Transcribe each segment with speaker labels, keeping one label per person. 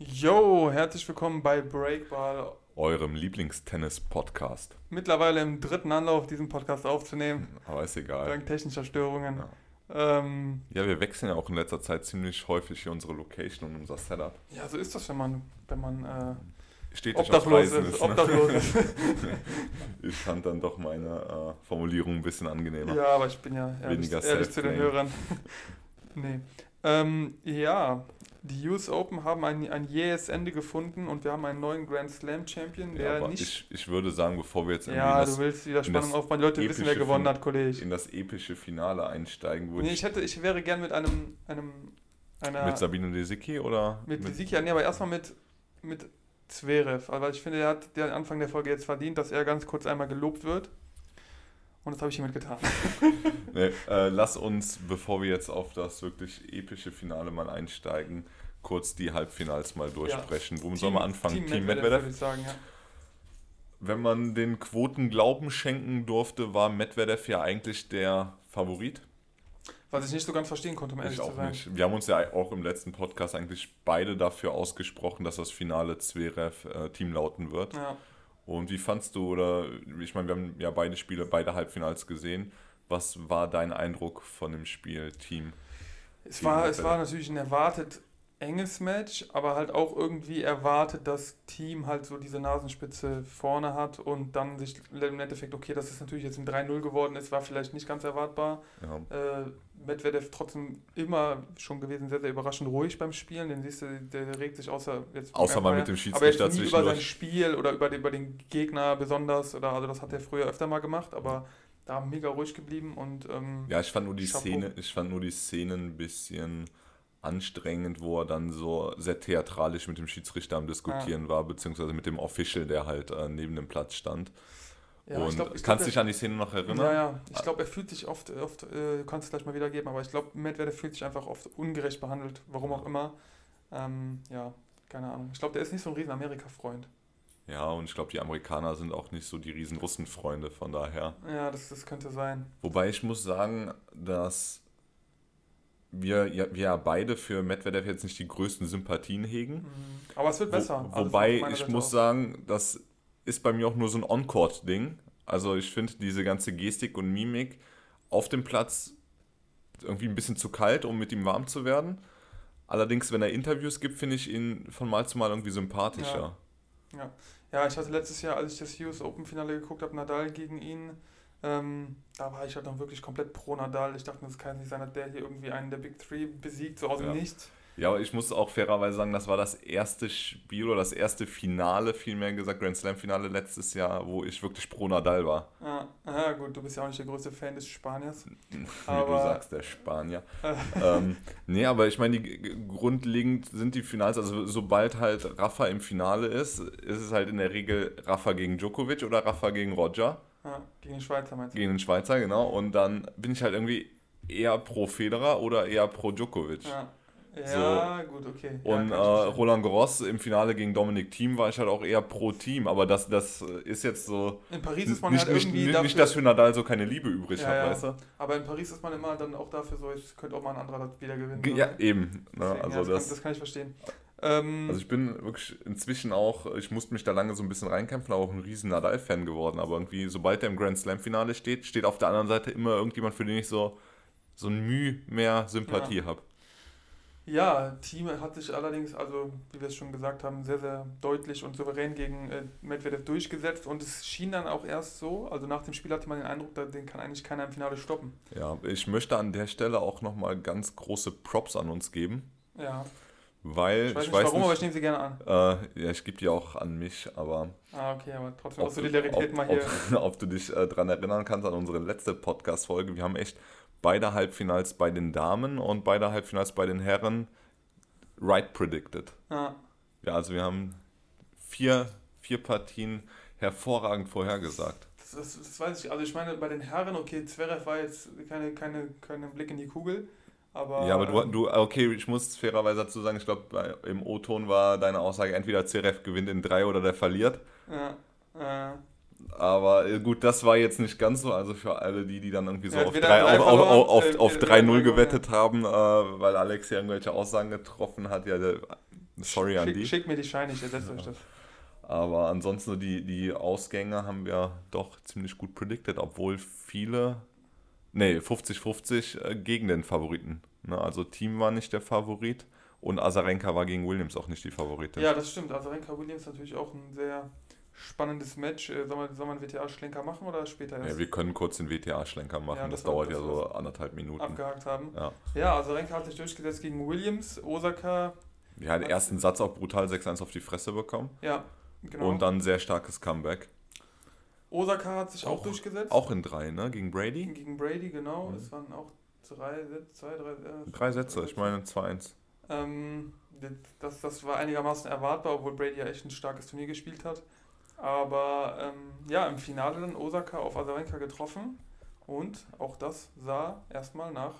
Speaker 1: Yo, herzlich willkommen bei Breakball,
Speaker 2: eurem Lieblingstennis-Podcast.
Speaker 1: Mittlerweile im dritten Anlauf, diesen Podcast aufzunehmen.
Speaker 2: Aber ist egal.
Speaker 1: Dank technischer Störungen.
Speaker 2: Ja. Ähm, ja, wir wechseln ja auch in letzter Zeit ziemlich häufig hier unsere Location und unser Setup.
Speaker 1: Ja, so ist das, wenn man, wenn man äh,
Speaker 2: Stetig obdachlos ist. ist, ne? obdachlos ist. ich fand dann doch meine äh, Formulierung ein bisschen angenehmer.
Speaker 1: Ja, aber ich bin ja ehrlich, ehrlich zu den Hörern. nee. Ähm, ja, die US Open haben ein, ein jähes Ende gefunden und wir haben einen neuen Grand Slam Champion, der
Speaker 2: ja,
Speaker 1: nicht.
Speaker 2: Ich, ich würde sagen, bevor wir jetzt
Speaker 1: irgendwie. Ja, das, du willst wieder Spannung aufbauen. Die Leute wissen, wer gewonnen hat, Kollege.
Speaker 2: In das epische Finale einsteigen
Speaker 1: würde. Nee, ich, hätte, ich wäre gern mit einem. einem
Speaker 2: einer, mit Sabine Desicki oder?
Speaker 1: Mit, mit Desicki, nee, aber erstmal mit, mit Zverev. Aber ich finde, er hat den Anfang der Folge jetzt verdient, dass er ganz kurz einmal gelobt wird. Und das habe ich hiermit getan.
Speaker 2: nee, äh, lass uns, bevor wir jetzt auf das wirklich epische Finale mal einsteigen, kurz die Halbfinals mal durchsprechen. Ja. Womit soll man anfangen?
Speaker 1: Team, Team Medvedev, Medvedev? Sagen, ja.
Speaker 2: Wenn man den Quoten Glauben schenken durfte, war Medvedev ja eigentlich der Favorit.
Speaker 1: Was ich nicht so ganz verstehen konnte, um ehrlich ich
Speaker 2: zu sein. Nicht. Wir haben uns ja auch im letzten Podcast eigentlich beide dafür ausgesprochen, dass das Finale Zverev äh, Team lauten wird. Ja. Und wie fandst du, oder ich meine, wir haben ja beide Spiele, beide Halbfinals gesehen. Was war dein Eindruck von dem Spiel, Team?
Speaker 1: Es war, es war natürlich ein erwartet enges Match, aber halt auch irgendwie erwartet, dass Team halt so diese Nasenspitze vorne hat und dann sich im Endeffekt, okay, dass es natürlich jetzt ein 3-0 geworden ist, war vielleicht nicht ganz erwartbar. Ja. Äh, Medvedev trotzdem immer schon gewesen, sehr, sehr überraschend ruhig beim Spielen. Den siehst du, der regt sich außer jetzt.
Speaker 2: Außer mal mit dem Schiedsrichter
Speaker 1: aber jetzt nie über sein Spiel oder über den, über den Gegner besonders. Oder, also das hat er früher öfter mal gemacht, aber da mega ruhig geblieben und. Ähm,
Speaker 2: ja, ich fand nur die Szene, ich fand nur die Szenen ein bisschen anstrengend, wo er dann so sehr theatralisch mit dem Schiedsrichter am Diskutieren ja. war, beziehungsweise mit dem Official, der halt äh, neben dem Platz stand. Ja, und glaub, kannst du dich an die Szene noch erinnern?
Speaker 1: Ja, ja. Ich glaube, er fühlt sich oft, oft äh, kannst du gleich mal wiedergeben, aber ich glaube, Medvedev fühlt sich einfach oft ungerecht behandelt, warum auch immer. Ähm, ja, keine Ahnung. Ich glaube, der ist nicht so ein riesen Amerika-Freund.
Speaker 2: Ja, und ich glaube, die Amerikaner sind auch nicht so die riesen Russen-Freunde, von daher.
Speaker 1: Ja, das, das könnte sein.
Speaker 2: Wobei ich muss sagen, dass wir ja, wir beide für Medvedev jetzt nicht die größten Sympathien hegen. Mhm.
Speaker 1: Aber es wird besser.
Speaker 2: Wo, wobei ich Seite muss auch. sagen, das ist bei mir auch nur so ein On-Court-Ding. Also ich finde diese ganze Gestik und Mimik auf dem Platz irgendwie ein bisschen zu kalt, um mit ihm warm zu werden. Allerdings, wenn er Interviews gibt, finde ich ihn von Mal zu Mal irgendwie sympathischer.
Speaker 1: Ja. ja. ja, ich hatte letztes Jahr, als ich das US Open Finale geguckt habe, Nadal gegen ihn, ähm, da war ich halt dann wirklich komplett pro Nadal. Ich dachte, das kann nicht sein, dass der hier irgendwie einen der Big Three besiegt, so aus dem ja. Nichts.
Speaker 2: Ja, aber ich muss auch fairerweise sagen, das war das erste Spiel oder das erste Finale, vielmehr gesagt, Grand Slam Finale letztes Jahr, wo ich wirklich pro Nadal war.
Speaker 1: Ah, ah gut, du bist ja auch nicht der größte Fan des Spaniers.
Speaker 2: Aber du sagst, der Spanier. ähm, nee, aber ich meine, grundlegend sind die Finals, also sobald halt Rafa im Finale ist, ist es halt in der Regel Rafa gegen Djokovic oder Rafa gegen Roger.
Speaker 1: Ja, gegen den Schweizer meinst
Speaker 2: du? Gegen den Schweizer, genau. Und dann bin ich halt irgendwie eher pro Federer oder eher pro Djokovic.
Speaker 1: Ja. Ja, so. gut, okay.
Speaker 2: Und
Speaker 1: ja,
Speaker 2: äh, Roland Garros im Finale gegen Dominik Thiem war ich halt auch eher pro Team, aber das, das ist jetzt so.
Speaker 1: In Paris ist man
Speaker 2: nicht,
Speaker 1: halt irgendwie.
Speaker 2: Nicht, dafür, nicht, dass für Nadal so keine Liebe übrig ja, hat, ja. weißt du?
Speaker 1: Aber in Paris ist man immer dann auch dafür so, es könnte auch mal ein anderer wieder gewinnen.
Speaker 2: Ja, oder? eben. Ne?
Speaker 1: Deswegen,
Speaker 2: also
Speaker 1: das, das, kann, das kann ich verstehen.
Speaker 2: Ähm, also ich bin wirklich inzwischen auch, ich musste mich da lange so ein bisschen reinkämpfen, auch ein riesen Nadal-Fan geworden. Aber irgendwie, sobald er im Grand Slam-Finale steht, steht auf der anderen Seite immer irgendjemand, für den ich so, so ein Mühe mehr Sympathie ja. habe.
Speaker 1: Ja, Team hat sich allerdings, also wie wir es schon gesagt haben, sehr, sehr deutlich und souverän gegen äh, Medvedev durchgesetzt und es schien dann auch erst so, also nach dem Spiel hatte man den Eindruck, den kann eigentlich keiner im Finale stoppen.
Speaker 2: Ja, ich möchte an der Stelle auch nochmal ganz große Props an uns geben.
Speaker 1: Ja.
Speaker 2: Weil,
Speaker 1: ich weiß nicht weiß warum, nicht, aber ich nehme sie gerne an.
Speaker 2: Äh, ja, ich gebe die auch an mich, aber.
Speaker 1: Ah, okay, aber trotzdem auch Solidarität ob, mal hier.
Speaker 2: Ob, ob du dich äh, daran erinnern kannst an unsere letzte Podcast-Folge. Wir haben echt beide Halbfinals bei den Damen und beide Halbfinals bei den Herren right predicted.
Speaker 1: Ja.
Speaker 2: Ja, also wir haben vier, vier Partien hervorragend vorhergesagt.
Speaker 1: Das, das, das weiß ich. Also ich meine, bei den Herren, okay, Zverev war jetzt keine, keine, keine Blick in die Kugel. Aber,
Speaker 2: ja, aber du, du, okay, ich muss fairerweise dazu sagen, ich glaube, im O-Ton war deine Aussage, entweder Zverev gewinnt in drei oder der verliert.
Speaker 1: Ja, ja.
Speaker 2: Aber äh, gut, das war jetzt nicht ganz so. Also für alle, die, die dann irgendwie so ja, auf 3-0 auf, auf, auf, auf, auf gewettet ja. haben, äh, weil Alex ja irgendwelche Aussagen getroffen hat, ja, der, Sorry an
Speaker 1: Schick,
Speaker 2: die.
Speaker 1: schick mir die Scheine, ich ersetze euch das.
Speaker 2: Aber ansonsten so die, die Ausgänge haben wir doch ziemlich gut predicted, obwohl viele, nee, 50-50 äh, gegen den Favoriten. Ne? Also Team war nicht der Favorit und Azarenka war gegen Williams auch nicht die Favoritin.
Speaker 1: Ja, das stimmt. Also Renka Williams natürlich auch ein sehr spannendes Match. Äh, Soll man, soll man einen WTA-Schlenker machen oder später erst
Speaker 2: Ja, wir können kurz den WTA-Schlenker machen,
Speaker 1: Ja,
Speaker 2: das,
Speaker 1: das
Speaker 2: dauert
Speaker 1: das
Speaker 2: ja so anderthalb Minuten.
Speaker 1: abgehakt haben?
Speaker 2: Ja.
Speaker 1: Ja, also Renka hat sich durchgesetzt gegen Williams, Osaka,
Speaker 2: Ja, den ersten Satz auch brutal 6-1 auf die Fresse bekommen
Speaker 1: ja, genau.
Speaker 2: und dann sehr starkes Comeback.
Speaker 1: Osaka hat sich auch,
Speaker 2: Auch-
Speaker 1: durchgesetzt.
Speaker 2: Auch in drei, ne? Gegen Brady?
Speaker 1: Gegen Brady, genau.
Speaker 2: Mhm.
Speaker 1: Es waren auch drei, Sätze, zwei, drei, äh,
Speaker 2: Drei Sätze, ich meine 2-1.
Speaker 1: Ähm, das, das war einigermaßen erwartbar, obwohl Brady ja echt ein starkes Turnier gespielt hat. Aber ähm, ja, im Finale dann Osaka auf Azarenka getroffen und auch das sah erstmal nach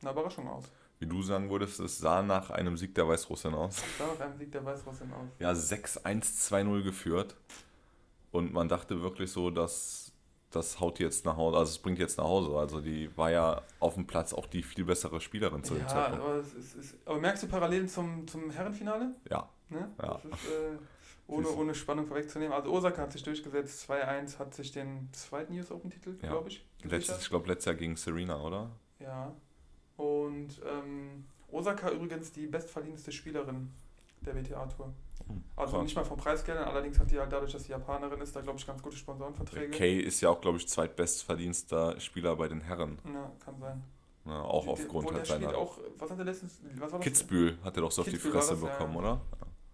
Speaker 1: einer Überraschung aus.
Speaker 2: Wie du sagen würdest, es sah nach einem Sieg der Weißrussin aus.
Speaker 1: Es sah nach einem Sieg der Weißrussin aus.
Speaker 2: Ja, 6-1-2-0 geführt. Und man dachte wirklich so, dass das haut jetzt nach Hause, also es bringt jetzt nach Hause. Also die war ja auf dem Platz auch die viel bessere Spielerin zu dem
Speaker 1: Ja,
Speaker 2: Zeitpunkt.
Speaker 1: aber, es ist, es, aber merkst du Parallelen zum, zum Herrenfinale?
Speaker 2: Ja,
Speaker 1: Ne?
Speaker 2: Ja.
Speaker 1: Das ist, äh, ohne, ohne Spannung vorwegzunehmen. Also Osaka hat sich durchgesetzt, 2-1, hat sich den zweiten US Open-Titel,
Speaker 2: Ja.
Speaker 1: glaube ich,
Speaker 2: letztes, ich glaube letztes Jahr gegen Serena, oder?
Speaker 1: Ja. Und ähm, Osaka übrigens die bestverdienste Spielerin der WTA-Tour. Also nicht mal vom Preisgeldern, allerdings hat die halt dadurch, dass sie Japanerin ist, da glaube ich ganz gute Sponsorenverträge.
Speaker 2: Kay ist ja auch, glaube ich, zweitbestverdienster Spieler bei den Herren.
Speaker 1: Ja, kann sein.
Speaker 2: Ja, auch
Speaker 1: Die-
Speaker 2: aufgrund halt seiner.
Speaker 1: auch, was hat er letztens, was war das?
Speaker 2: Kitzbühel hat er doch so auf die
Speaker 1: Kitzbühel
Speaker 2: Fresse
Speaker 1: das, ja.
Speaker 2: bekommen, oder?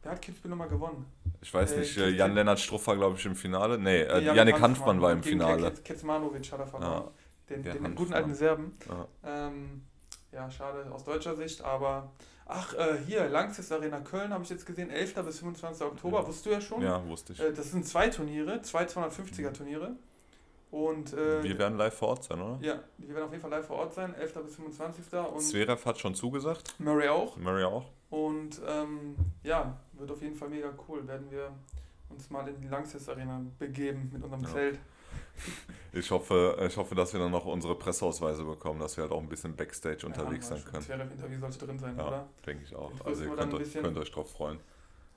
Speaker 1: Wer hat Kitzbühel nochmal gewonnen?
Speaker 2: Ich weiß
Speaker 1: Äh,
Speaker 2: nicht, äh, Jan-Lennart Struff war, glaube ich, im Finale. Nee, äh,
Speaker 1: Nee,
Speaker 2: Janik Hanfmann war im Finale.
Speaker 1: Kecmanovic hat er verloren. den den guten alten Serben.
Speaker 2: Ja.
Speaker 1: Ähm, ja, schade aus deutscher Sicht, aber ach, äh, hier, Langsys Arena Köln habe ich jetzt gesehen, 11. bis 25. Oktober,
Speaker 2: Ja.
Speaker 1: wusstest du ja schon.
Speaker 2: ja, wusste ich.
Speaker 1: Äh, das sind zwei Turniere, zwei 250er Turniere. Und äh,
Speaker 2: Wir werden live vor Ort sein, oder?
Speaker 1: ja, die werden auf jeden Fall live vor Ort sein, 11. bis 25. Und
Speaker 2: Zverev hat schon zugesagt,
Speaker 1: Murray auch.
Speaker 2: Murray auch.
Speaker 1: Und ähm, ja, wird auf jeden Fall mega cool. Werden wir uns mal in die Langsys Arena begeben mit unserem
Speaker 2: Ja.
Speaker 1: Zelt.
Speaker 2: Ich hoffe, ich hoffe, dass wir dann noch unsere Presseausweise bekommen, dass wir halt auch ein bisschen Backstage unterwegs
Speaker 1: ja,
Speaker 2: sein können.
Speaker 1: Das Interview sollte drin sein,
Speaker 2: Ja,
Speaker 1: oder?
Speaker 2: denke ich auch.
Speaker 1: Jetzt
Speaker 2: Also ihr könnt euch, könnt euch drauf freuen.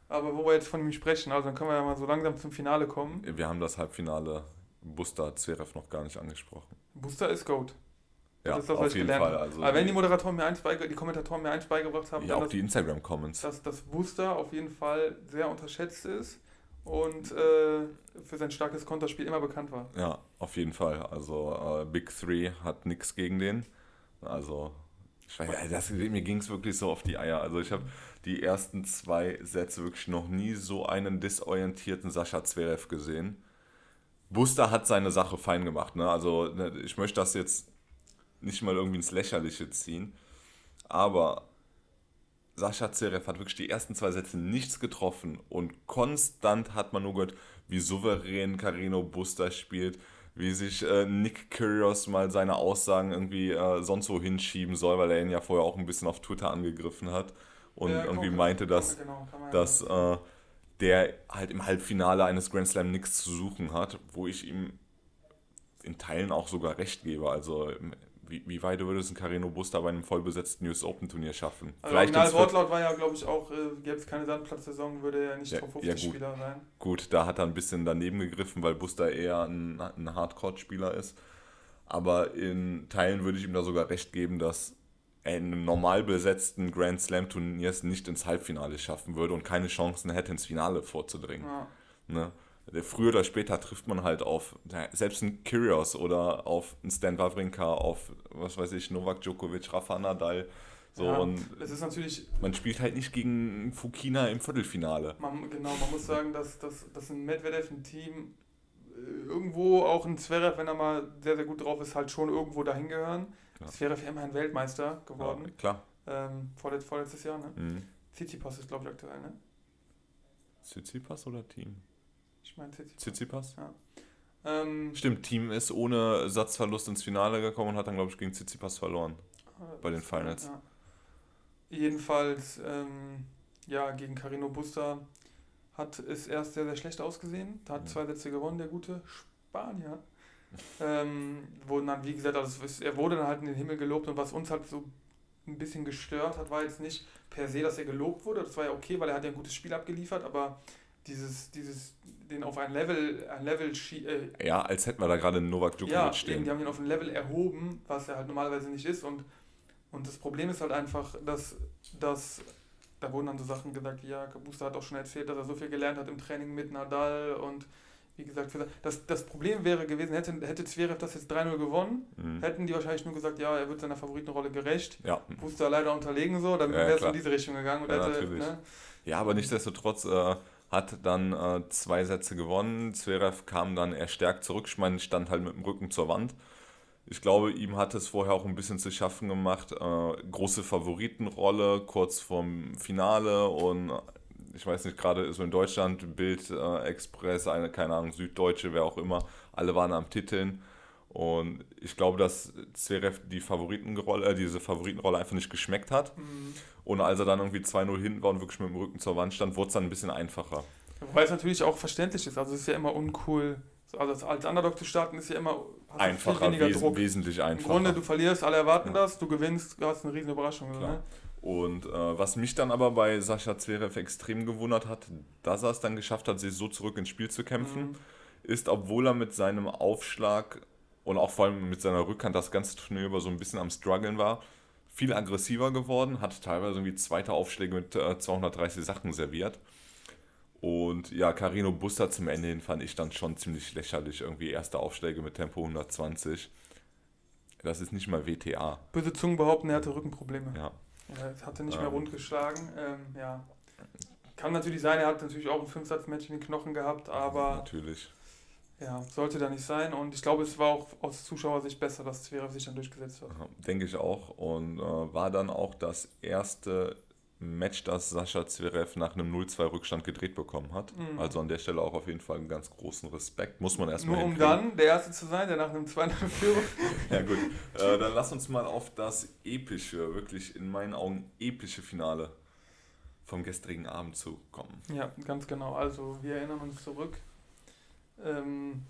Speaker 1: Aber wo wir jetzt von ihm sprechen, also dann können wir ja mal so langsam zum Finale kommen.
Speaker 2: Wir haben das Halbfinale Busta Zverev noch gar nicht angesprochen.
Speaker 1: Booster ist Goat. Das
Speaker 2: Ja,
Speaker 1: ist das,
Speaker 2: auf jeden Fall. Also
Speaker 1: Aber wenn die Moderatoren mir eins beige die Kommentatoren mir eins beigebracht haben,
Speaker 2: ja, auch
Speaker 1: dass,
Speaker 2: die Instagram-Comments.
Speaker 1: dass das Booster auf jeden Fall sehr unterschätzt ist und äh, für sein starkes Konterspiel immer bekannt war.
Speaker 2: Ja, auf jeden Fall. Also äh, Big Three hat nichts gegen den. Also, ich weiß, das, mir ging es wirklich so auf die Eier. Also ich habe die ersten zwei Sätze wirklich noch nie so einen disorientierten Sascha Zverev gesehen. Buster hat seine Sache fein gemacht. Ne? Also ne, ich möchte das jetzt nicht mal irgendwie ins Lächerliche ziehen. Aber Sascha Zverev hat wirklich die ersten zwei Sätze nichts getroffen und konstant hat man nur gehört, wie souverän Carino Buster spielt, wie sich äh, Nick Kyrgios mal seine Aussagen irgendwie äh, sonst wo hinschieben soll, weil er ihn ja vorher auch ein bisschen auf Twitter angegriffen hat und
Speaker 1: Ja,
Speaker 2: irgendwie
Speaker 1: komm,
Speaker 2: meinte,
Speaker 1: komm,
Speaker 2: dass,
Speaker 1: genau,
Speaker 2: dass äh, der halt im Halbfinale eines Grand Slam nichts zu suchen hat, wo ich ihm in Teilen auch sogar recht gebe. Also wie, wie weit würde es ein Carino Buster bei einem vollbesetzten US Open Turnier schaffen?
Speaker 1: Also
Speaker 2: Vielleicht
Speaker 1: original Wortlaut war ja, glaube ich, auch, äh, gäbe es keine Sandplatzsaison, würde er nicht
Speaker 2: Ja,
Speaker 1: Top
Speaker 2: ja,
Speaker 1: 50
Speaker 2: gut.
Speaker 1: Spieler sein.
Speaker 2: Gut, da hat er ein bisschen daneben gegriffen, weil Buster eher ein, ein Hardcore-Spieler ist. Aber in Teilen würde ich ihm da sogar recht geben, dass er in einem normal besetzten Grand Slam-Turniers nicht ins Halbfinale schaffen würde und keine Chancen hätte, ins Finale vorzudringen.
Speaker 1: Ja.
Speaker 2: Ne? Früher oder später trifft man halt auf ja, selbst einen Kyrgios oder auf einen Stan Wawrinka, auf, was weiß ich, Novak Djokovic, Rafa Nadal. So,
Speaker 1: ja,
Speaker 2: und
Speaker 1: es ist natürlich,
Speaker 2: man spielt halt nicht gegen Fukina im Viertelfinale.
Speaker 1: man, genau, man muss sagen, dass, dass, dass ein Medvedev, ein Team, äh, irgendwo auch ein Zverev, wenn er mal sehr, sehr gut drauf ist, halt schon irgendwo dahin gehören.
Speaker 2: Ja.
Speaker 1: Zverev ja immerhin Weltmeister
Speaker 2: Ja,
Speaker 1: geworden,
Speaker 2: klar.
Speaker 1: ähm, vorletz, vorletztes Jahr, ne?
Speaker 2: Mhm.
Speaker 1: Tsitsipas ist, glaube ich, aktuell, ne?
Speaker 2: Tsitsipas oder Team?
Speaker 1: Ich meine Tsitsipas.
Speaker 2: Tsitsipas?
Speaker 1: Ähm,
Speaker 2: Stimmt, Team ist ohne Satzverlust ins Finale gekommen und hat dann, glaube ich, gegen Tsitsipas verloren. Bei den Finals.
Speaker 1: Ja. Jedenfalls, ähm, ja, gegen Carino Busta hat es erst sehr, sehr schlecht ausgesehen. Da hat
Speaker 2: Mhm.
Speaker 1: zwei Sätze gewonnen, der gute Spanier. ähm, wurden dann, wie gesagt, also es er wurde dann halt in den Himmel gelobt und was uns halt so ein bisschen gestört hat, war jetzt nicht per se, dass er gelobt wurde. Das war ja okay, weil er hat ja ein gutes Spiel abgeliefert, aber dieses, dieses, den auf ein Level, ein Level
Speaker 2: äh, Ja, als hätten wir da gerade Novak Djokovic
Speaker 1: ja, stehen. Die haben ihn auf ein Level erhoben, was er halt normalerweise nicht ist. Und, und das Problem ist halt einfach, dass, dass da wurden dann so Sachen gesagt, ja, Kabusta hat auch schon erzählt, dass er so viel gelernt hat im Training mit Nadal und wie gesagt, das, das Problem wäre gewesen, hätte, hätte Zverev das jetzt 3-0 gewonnen, mhm. hätten die wahrscheinlich nur gesagt, ja, er wird seiner Favoritenrolle gerecht. Ja. Buster leider unterlegen so, dann ja, wäre es in diese Richtung gegangen. Und
Speaker 2: ja,
Speaker 1: hätte,
Speaker 2: ne? ja, aber nichtsdestotrotz äh, hat dann äh, zwei Sätze gewonnen. Zverev kam dann erstärkt zurück. Ich meine, stand halt mit dem Rücken zur Wand. Ich glaube, ihm hat es vorher auch ein bisschen zu schaffen gemacht. Äh, große Favoritenrolle kurz vorm Finale und ich weiß nicht, gerade so in Deutschland, Bild äh, Express, eine, keine Ahnung, Süddeutsche, wer auch immer, alle waren am Titeln. Und ich glaube, dass Zverev die Favoritenrolle, äh, diese Favoritenrolle einfach nicht geschmeckt hat. Mhm. Und als er dann irgendwie 2-0 hinten war und wirklich mit dem Rücken zur Wand stand, wurde es dann ein bisschen einfacher.
Speaker 1: Wobei es natürlich auch verständlich ist. Also es ist ja immer uncool. Also als Underdog zu starten ist ja immer
Speaker 2: einfacher, wes Druck. wesentlich einfacher.
Speaker 1: Im Grunde, du verlierst, alle erwarten ja. das, du gewinnst, du hast eine riesen Überraschung. Ne?
Speaker 2: Und äh, was mich dann aber bei Sascha Zverev extrem gewundert hat, dass er es dann geschafft hat, sich so zurück ins Spiel zu kämpfen, mhm. ist, obwohl er mit seinem Aufschlag und auch vor allem mit seiner Rückhand das ganze Turnier über so ein bisschen am struggeln war, viel aggressiver geworden, hat teilweise irgendwie zweite Aufschläge mit äh, 230 Sachen serviert. Und ja, Carino Buster zum Ende hin fand ich dann schon ziemlich lächerlich. Irgendwie erste Aufschläge mit Tempo 120. Das ist nicht mal WTA.
Speaker 1: Böse Zungen behaupten, er hatte Rückenprobleme. Ja. Er hatte nicht mehr ähm. rund geschlagen. Ähm, ja. Kann natürlich sein, er hat natürlich auch ein Fünfsatzmatch in den Knochen gehabt, aber.
Speaker 2: Natürlich.
Speaker 1: Ja, sollte da nicht sein. Und ich glaube, es war auch aus Zuschauersicht besser, dass Zverev sich dann durchgesetzt hat.
Speaker 2: Denke ich auch. Und äh, war dann auch das erste Match, das Sascha Zverev nach einem 0-2-Rückstand gedreht bekommen hat. Mhm. Also an der Stelle auch auf jeden Fall einen ganz großen Respekt. Muss man erstmal
Speaker 1: Nur um dann der Erste zu sein, der nach einem 2-0-Führung...
Speaker 2: ja gut, äh, dann lass uns mal auf das epische, wirklich in meinen Augen epische Finale vom gestrigen Abend zu kommen.
Speaker 1: Ja, ganz genau. Also wir erinnern uns zurück. Ähm,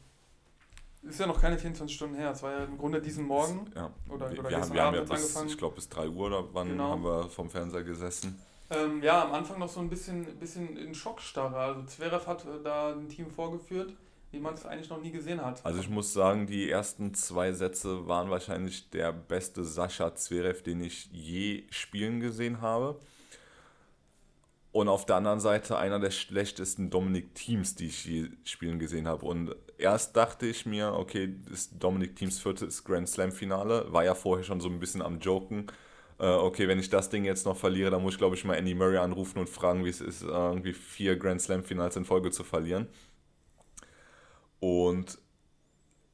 Speaker 1: ist ja noch keine 24 Stunden her. Es war ja im Grunde diesen Morgen.
Speaker 2: Ja. Oder, oder wir, haben, wir haben ja bis, angefangen. ich glaube, bis 3 Uhr oder wann genau. haben wir vom Fernseher gesessen.
Speaker 1: Ähm, ja, am Anfang noch so ein bisschen, bisschen in Schockstarre. Also Zverev hat äh, da ein Team vorgeführt, wie man es eigentlich noch nie gesehen hat.
Speaker 2: Also ich muss sagen, die ersten zwei Sätze waren wahrscheinlich der beste Sascha Zverev, den ich je spielen gesehen habe. Und auf der anderen Seite einer der schlechtesten Dominik Teams, die ich je spielen gesehen habe. Und erst dachte ich mir, okay, das Dominik Teams viertes Grand Slam Finale, war ja vorher schon so ein bisschen am Joken. Äh, okay, wenn ich das Ding jetzt noch verliere, dann muss ich glaube ich mal Andy Murray anrufen und fragen, wie es ist, irgendwie vier Grand Slam Finals in Folge zu verlieren. Und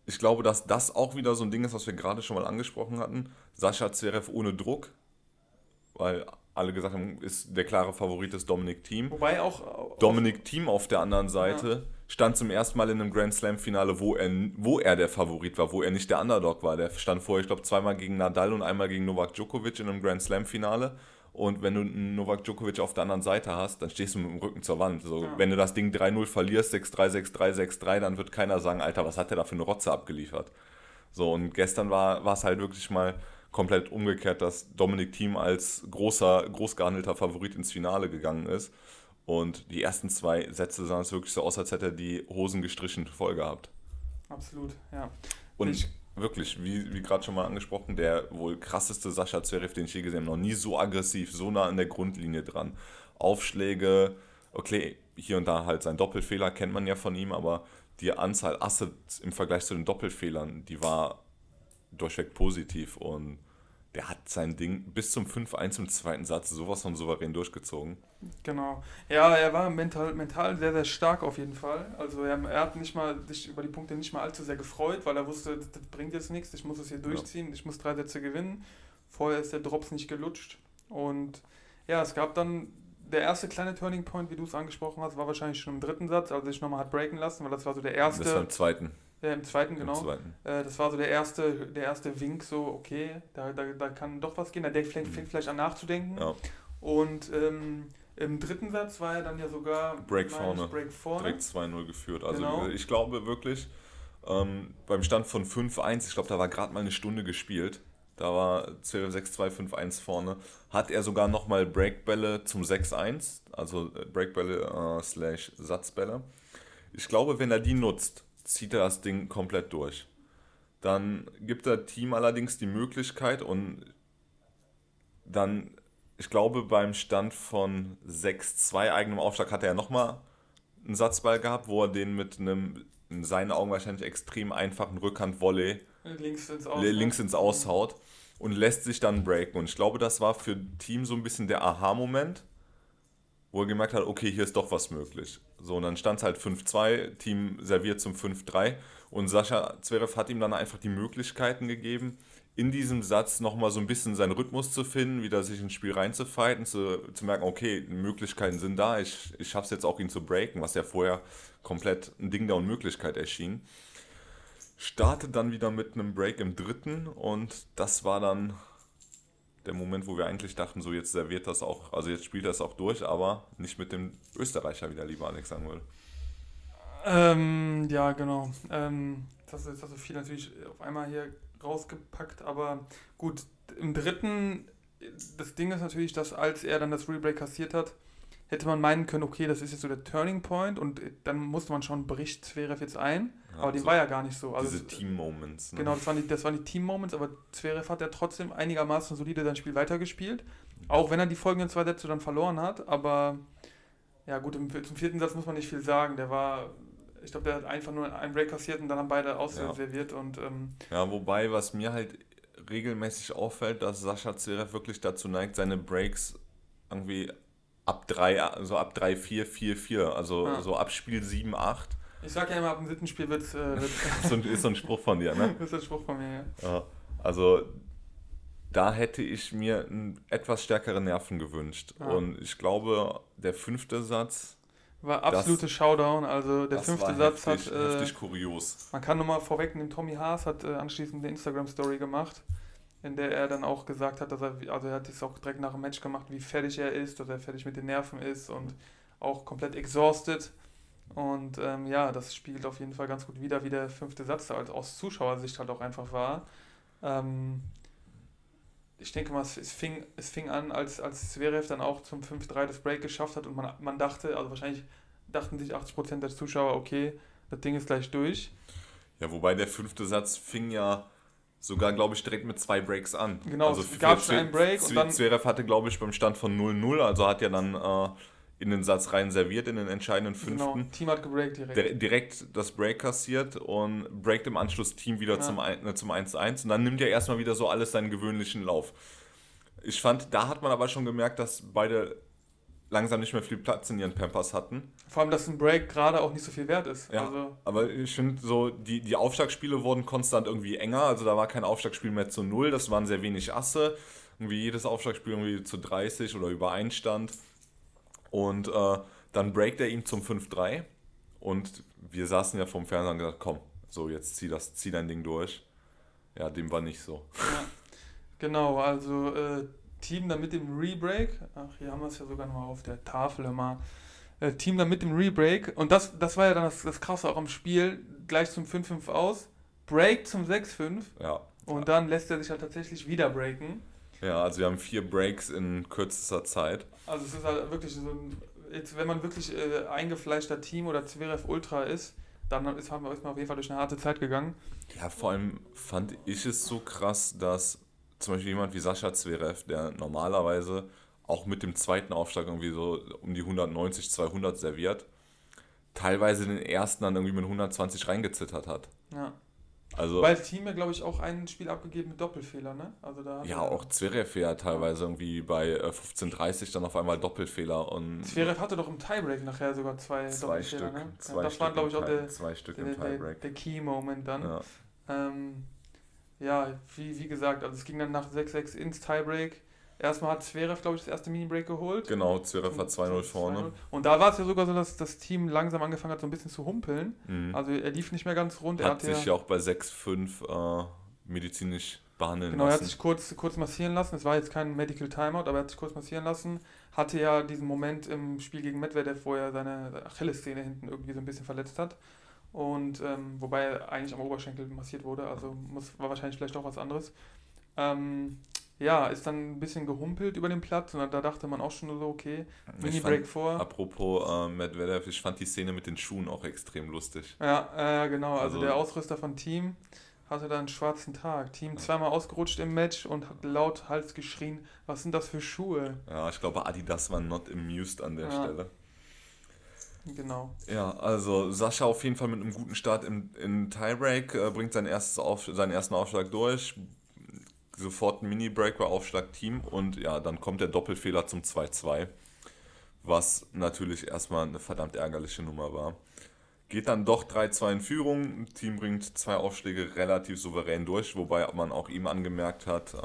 Speaker 2: ich glaube, dass das auch wieder so ein Ding ist, was wir gerade schon mal angesprochen hatten. Sascha Zverev ohne Druck, weil alle gesagt haben, ist der klare Favorit des Dominic Team.
Speaker 1: Wobei auch.
Speaker 2: Dominic Team auf der anderen Seite ja. stand zum ersten Mal in einem Grand Slam-Finale, wo er, wo er der Favorit war, wo er nicht der Underdog war. Der stand vorher, ich glaube, zweimal gegen Nadal und einmal gegen Novak Djokovic in einem Grand Slam-Finale. Und wenn du einen Novak Djokovic auf der anderen Seite hast, dann stehst du mit dem Rücken zur Wand. So, ja. Wenn du das Ding 3-0 verlierst, 6-3, 6-3, 6-3, dann wird keiner sagen, Alter, was hat der da für eine Rotze abgeliefert? So, und gestern war es halt wirklich mal komplett umgekehrt, dass Dominik Thiem als großer, großgehandelter Favorit ins Finale gegangen ist. Und die ersten zwei Sätze sahen es wirklich so aus, als hätte er die Hosen gestrichen voll gehabt.
Speaker 1: Absolut, ja.
Speaker 2: Und ich, wirklich, wie, wie gerade schon mal angesprochen, der wohl krasseste Sascha Zverev, den ich je gesehen habe. Noch nie so aggressiv, so nah an der Grundlinie dran. Aufschläge, okay, hier und da halt sein Doppelfehler kennt man ja von ihm, aber die Anzahl Assets im Vergleich zu den Doppelfehlern, die war durchweg positiv und der hat sein Ding bis zum 5-1 im zweiten Satz sowas von souverän durchgezogen.
Speaker 1: Genau. Ja, er war mental, mental sehr, sehr stark auf jeden Fall. Also er, er, hat nicht mal, sich über die Punkte nicht mal allzu sehr gefreut, weil er wusste, das, das bringt jetzt nichts, ich muss es hier durchziehen, ja. ich muss drei Sätze gewinnen. Vorher ist der Drops nicht gelutscht. Und ja, es gab dann der erste kleine Turning Point, wie du es angesprochen hast, war wahrscheinlich schon im dritten Satz, als er sich nochmal hat breaken lassen, weil das war so der erste. Das
Speaker 2: war im zweiten.
Speaker 1: Ja, im zweiten, genau. Im zweiten. Äh, das war so der erste, der erste Wink, so, okay, da, da, da kann doch was gehen. Da fängt, fängt mhm. vielleicht an nachzudenken. Ja. Und ähm, im dritten Satz war er dann ja sogar
Speaker 2: Break vorne. Break vorne. Direkt 2-0 geführt. Also genau. ich glaube wirklich, ähm, beim Stand von 5-1, ich glaube, da war gerade mal eine Stunde gespielt. Da war Zverev 6-2-5-1 vorne. Hat er sogar nochmal Breakbälle zum 6-1, also äh, Breakbälle äh, slash Satzbälle. Ich glaube, wenn er die nutzt, zieht er das Ding komplett durch. Dann gibt er Team allerdings die Möglichkeit und dann, ich glaube, beim Stand von 6-2 eigenem Aufschlag hat er ja nochmal einen Satzball gehabt, wo er den mit einem, in seinen Augen wahrscheinlich extrem einfachen Rückhand-Volley
Speaker 1: links ins Aus,
Speaker 2: links ins Aushaut und lässt sich dann breaken. Und ich glaube, das war für Team so ein bisschen der Aha-Moment, wo er gemerkt hat, okay, hier ist doch was möglich. So, und dann stand es halt 5-2, Team serviert zum 5-3 und Sascha Zverev hat ihm dann einfach die Möglichkeiten gegeben, in diesem Satz nochmal so ein bisschen seinen Rhythmus zu finden, wieder sich ins Spiel reinzufighten, zu, zu merken, okay, Möglichkeiten sind da, ich, ich schaffe es jetzt auch, ihn zu breaken, was ja vorher komplett ein Ding der Unmöglichkeit erschien. Startet dann wieder mit einem Break im dritten und das war dann der Moment, wo wir eigentlich dachten, so jetzt serviert das auch, also jetzt spielt das auch durch, aber nicht mit dem Österreicher wieder, lieber Alex Samuel.
Speaker 1: Ähm, ja, genau. Ähm, das ist also viel natürlich auf einmal hier rausgepackt, aber gut, im dritten, das Ding ist natürlich, dass als er dann das Rebreak kassiert hat, hätte man meinen können, okay, das ist jetzt so der Turning Point und dann musste man schon, bricht Zverev jetzt ein, ja, aber dem so war ja gar nicht so.
Speaker 2: Also diese Team-Moments.
Speaker 1: Ne? Genau, das waren die, das waren die Team-Moments, aber Zverev hat ja trotzdem einigermaßen solide sein Spiel weitergespielt, auch wenn er die folgenden zwei Sätze dann verloren hat, aber ja gut, im, zum vierten Satz muss man nicht viel sagen, der war ich glaube, der hat einfach nur einen Break kassiert und dann haben beide ausserviert. Ja. Und, ähm,
Speaker 2: ja, wobei, was mir halt regelmäßig auffällt, dass Sascha Zverev wirklich dazu neigt, seine Breaks irgendwie ab 3, also ab 3, 4, 4, 4, also ja. so ab Spiel 7, 8.
Speaker 1: Ich sag ja immer, ab dem siebten Spiel wird es. Äh,
Speaker 2: so ist so ein Spruch von dir, ne?
Speaker 1: ist ein Spruch von mir,
Speaker 2: ja. Also da hätte ich mir etwas stärkere Nerven gewünscht. Ja. Und ich glaube, der fünfte Satz
Speaker 1: war absolute das, Showdown. Also der fünfte Satz
Speaker 2: heftig,
Speaker 1: hat.
Speaker 2: Äh, heftig kurios.
Speaker 1: Man kann nochmal vorwegnehmen, Tommy Haas hat äh, anschließend eine Instagram-Story gemacht, in der er dann auch gesagt hat, dass er, also er hat es auch direkt nach dem Match gemacht, wie fertig er ist, dass er fertig mit den Nerven ist und auch komplett exhausted. Und ähm, ja, das spiegelt auf jeden Fall ganz gut wieder, wie der fünfte Satz da aus Zuschauersicht halt auch einfach war. Ähm, ich denke mal, es, es, fing, es fing an, als, als Zverev dann auch zum 5-3 das Break geschafft hat und man, man dachte, also wahrscheinlich dachten sich 80% der Zuschauer, okay, das Ding ist gleich durch.
Speaker 2: Ja, wobei der fünfte Satz fing ja sogar, glaube ich, direkt mit zwei Breaks an.
Speaker 1: Genau, also es gab schon einen Break
Speaker 2: und dann... Zverev hatte, glaube ich, beim Stand von 0-0, also hat ja dann... Äh, in den Satz rein serviert, in den entscheidenden genau, fünften.
Speaker 1: Genau, Team hat gebreakt
Speaker 2: direkt. direkt das Break kassiert und breakt im Anschluss Team wieder ja. zum, äh, zum 1-1 und dann nimmt ja erstmal wieder so alles seinen gewöhnlichen Lauf. Ich fand, da hat man aber schon gemerkt, dass beide langsam nicht mehr viel Platz in ihren Pampers hatten.
Speaker 1: Vor allem, dass ein Break gerade auch nicht so viel wert ist.
Speaker 2: Ja, also aber ich finde so, die, die Aufschlagspiele wurden konstant irgendwie enger, also da war kein Aufschlagspiel mehr zu null, das waren sehr wenig Asse, irgendwie jedes Aufschlagspiel irgendwie zu 30 oder über Einstand. Und äh, dann breakt er ihm zum 5-3. Und wir saßen ja vom Fernseher und gesagt, komm, so jetzt zieh das, zieh dein Ding durch. Ja, dem war nicht so. Ja,
Speaker 1: genau, also äh, Team dann mit dem Rebreak. Ach, hier haben wir es ja sogar noch auf der Tafel immer. Äh, Team dann mit dem Rebreak. Und das, das war ja dann das, das Krasse auch im Spiel. Gleich zum 5-5 aus. Break zum 6-5.
Speaker 2: Ja.
Speaker 1: Und dann lässt er sich halt tatsächlich wieder breaken.
Speaker 2: Ja, also wir haben vier Breaks in kürzester Zeit.
Speaker 1: Also es ist halt wirklich so ein, jetzt, wenn man wirklich äh, eingefleischter Team oder Zverev Ultra ist, dann ist, haben wir, ist man auf jeden Fall durch eine harte Zeit gegangen.
Speaker 2: Ja, vor allem fand ich es so krass, dass zum Beispiel jemand wie Sascha Zverev, der normalerweise auch mit dem zweiten Aufschlag irgendwie so um die 190, 200 serviert, teilweise den ersten dann irgendwie mit 120 reingezittert hat.
Speaker 1: Ja. Also, Weil das Team ja, glaube ich, auch ein Spiel abgegeben mit Doppelfehler, ne? Also da
Speaker 2: ja, auch Zverev ja teilweise irgendwie bei 15.30 äh, dann auf einmal Doppelfehler. und
Speaker 1: Zverev hatte doch im Tiebreak nachher sogar zwei,
Speaker 2: zwei Doppelfehler, Stück, ne?
Speaker 1: Zwei ja, das waren, glaube ich, auch
Speaker 2: Stück
Speaker 1: der, der, der, der Key-Moment dann. Ja, ähm, ja wie, wie gesagt, also es ging dann nach 6-6 ins Tiebreak. Erstmal hat Zverev, glaube ich, das erste Mini-Break geholt.
Speaker 2: Genau, Zverev hat 2-0 vorne.
Speaker 1: Und da war es ja sogar so, dass das Team langsam angefangen hat, so ein bisschen zu humpeln. Mhm. Also er lief nicht mehr ganz rund.
Speaker 2: Hat, hat sich ja auch bei 6-5 äh, medizinisch behandeln
Speaker 1: genau, lassen. Genau, er hat sich kurz, kurz massieren lassen. Es war jetzt kein Medical Timeout, aber er hat sich kurz massieren lassen. Hatte ja diesen Moment im Spiel gegen Medvedev, wo er seine Achillessehne hinten irgendwie so ein bisschen verletzt hat. Und ähm, wobei er eigentlich am Oberschenkel massiert wurde, also muss, war wahrscheinlich vielleicht auch was anderes. Ähm, ja, ist dann ein bisschen gehumpelt über den Platz und da dachte man auch schon so, okay, Mini-Break vor.
Speaker 2: Apropos äh, Medvedev, ich fand die Szene mit den Schuhen auch extrem lustig.
Speaker 1: Ja, äh, genau. Also, also, der Ausrüster von Team hatte da einen schwarzen Tag. Team zweimal ausgerutscht im Match und hat laut Hals geschrien, was sind das für Schuhe?
Speaker 2: Ja, ich glaube Adidas war not amused an der ja. Stelle.
Speaker 1: Genau.
Speaker 2: Ja, also Sascha auf jeden Fall mit einem guten Start im, in Tiebreak, äh, bringt sein erstes auf, seinen ersten Aufschlag durch, sofort ein Mini-Break bei Aufschlag Team und ja, dann kommt der Doppelfehler zum 2-2, was natürlich erstmal eine verdammt ärgerliche Nummer war. Geht dann doch 3-2 in Führung. Team bringt zwei Aufschläge relativ souverän durch, wobei man auch ihm angemerkt hat, äh,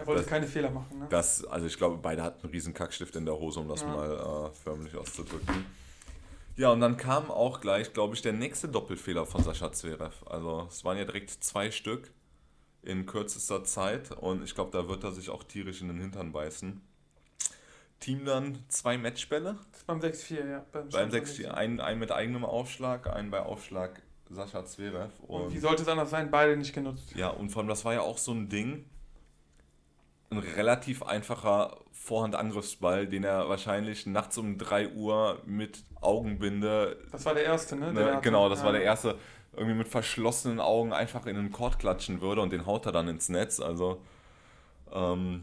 Speaker 1: er wollte dass, keine Fehler machen. Ne?
Speaker 2: Dass, also ich glaube, beide hatten einen riesen Kackstift in der Hose, um das ja. mal äh, förmlich auszudrücken. Ja, und dann kam auch gleich, glaube ich, der nächste Doppelfehler von Sascha Zverev. Also es waren ja direkt zwei Stück in kürzester Zeit und ich glaube, da wird er sich auch tierisch in den Hintern beißen. Team dann zwei Matchbälle.
Speaker 1: Beim 6-4, ja.
Speaker 2: Beim, beim 6-4. Ein, ein mit eigenem Aufschlag, ein bei Aufschlag Sascha Zverev.
Speaker 1: Und, und wie sollte es anders sein? Beide nicht genutzt.
Speaker 2: Ja, und vor allem, das war ja auch so ein Ding, ein relativ einfacher Vorhandangriffsball, den er wahrscheinlich nachts um 3 Uhr mit Augenbinde.
Speaker 1: Das war der erste, ne?
Speaker 2: ne genau, das ja. war der erste. Irgendwie mit verschlossenen Augen einfach in den Court klatschen würde und den haut er dann ins Netz. Also ähm,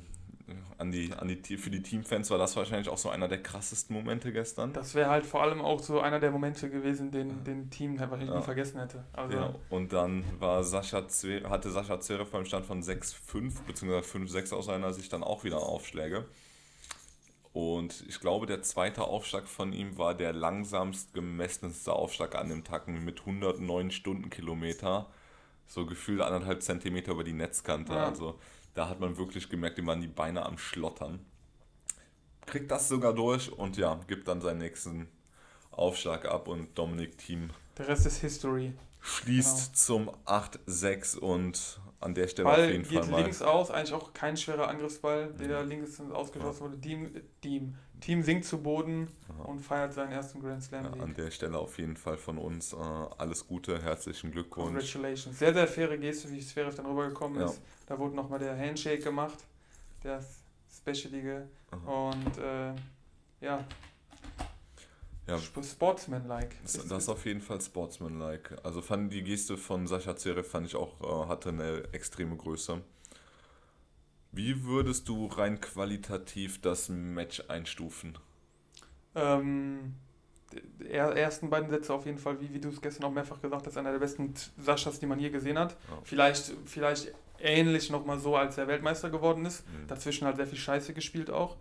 Speaker 2: an die, an die, für die Teamfans war das wahrscheinlich auch so einer der krassesten Momente gestern.
Speaker 1: Das wäre halt vor allem auch so einer der Momente gewesen, den den Team halt wahrscheinlich ja. nie vergessen hätte.
Speaker 2: Also ja, und dann war Sascha Zverev, hatte Sascha Zverev beim Stand von 6-5 bzw. 5-6 aus seiner Sicht dann auch wieder Aufschläge. Und ich glaube, der zweite Aufschlag von ihm war der langsamst gemessenste Aufschlag an dem Tag mit 109 Stundenkilometer. So gefühlt anderthalb Zentimeter über die Netzkante. Ja. Also da hat man wirklich gemerkt, die waren die Beine am Schlottern. Kriegt das sogar durch und ja, gibt dann seinen nächsten Aufschlag ab und Dominik Team.
Speaker 1: Der Rest ist History.
Speaker 2: Schließt genau. zum 8-6 und an der Stelle Ball auf jeden
Speaker 1: geht Fall mal. links aus, eigentlich auch kein schwerer Angriffsball, der da links ausgeschossen wurde. Team, Team, Team sinkt zu Boden ja. und feiert seinen ersten Grand Slam.
Speaker 2: Ja, an der Stelle auf jeden Fall von uns äh, alles Gute, herzlichen Glückwunsch.
Speaker 1: Congratulations. Sehr, sehr faire Geste, wie Zverev dann rübergekommen ja. ist. Da wurde nochmal der Handshake gemacht, der Specialige. Und äh, ja, ja. Sportsman-like.
Speaker 2: Das, das ist auf jeden Fall Sportsman-like. Also fand die Geste von Sascha Zverev fand ich auch, äh, hatte eine extreme Größe. Wie würdest du rein qualitativ das Match einstufen?
Speaker 1: Ähm, die ersten beiden Sätze auf jeden Fall, wie, wie du es gestern auch mehrfach gesagt hast, einer der besten Saschas, die man je gesehen hat. Ja. Vielleicht, vielleicht ähnlich nochmal so, als er Weltmeister geworden ist. Mhm. Dazwischen hat sehr viel Scheiße gespielt auch.